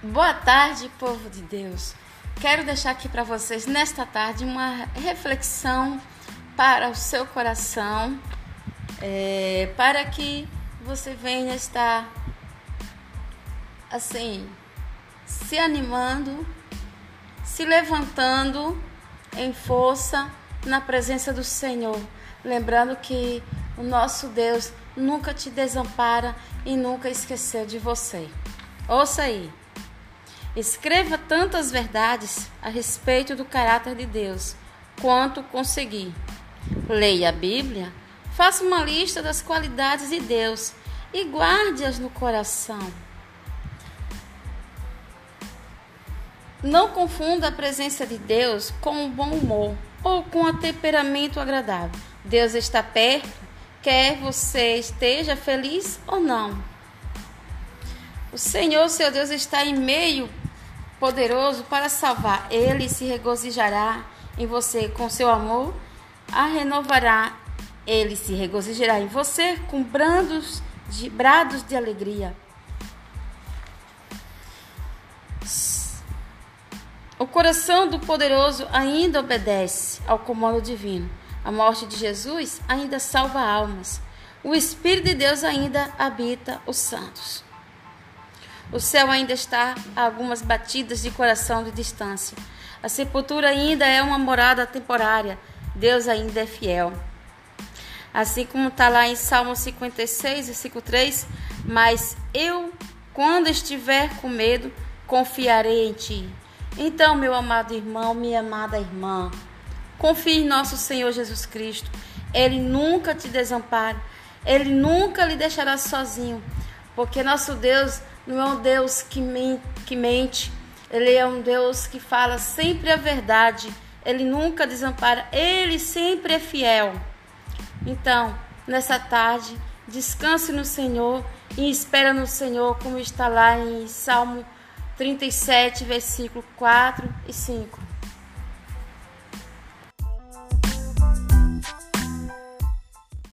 Boa tarde, povo de Deus. Quero deixar aqui para vocês nesta tarde uma reflexão para o seu coração, é, para que você venha estar assim se animando, se levantando em força na presença do Senhor, lembrando que o nosso Deus nunca te desampara e nunca esqueceu de você. Ouça aí. Escreva tantas verdades a respeito do caráter de Deus quanto conseguir. Leia a Bíblia, faça uma lista das qualidades de Deus e guarde-as no coração. Não confunda a presença de Deus com um bom humor ou com um temperamento agradável. Deus está perto, quer você esteja feliz ou não. O Senhor, seu Deus, está em meio poderoso para salvar. Ele se regozijará em você com seu amor, a renovará. Ele se regozijará em você com brandos de brados de alegria. O coração do poderoso ainda obedece ao comando divino. A morte de Jesus ainda salva almas. O Espírito de Deus ainda habita os santos. O céu ainda está a algumas batidas de coração de distância. A sepultura ainda é uma morada temporária. Deus ainda é fiel. Assim como está lá em Salmo 56, versículo 3: Mas eu, quando estiver com medo, confiarei em ti. Então, meu amado irmão, minha amada irmã, confie em nosso Senhor Jesus Cristo. Ele nunca te desampara, ele nunca lhe deixará sozinho, porque nosso Deus não é um Deus que mente, ele é um Deus que fala sempre a verdade, ele nunca desampara, ele sempre é fiel. Então, nessa tarde, descanse no Senhor e espera no Senhor, como está lá em Salmo 37, versículo 4 e 5.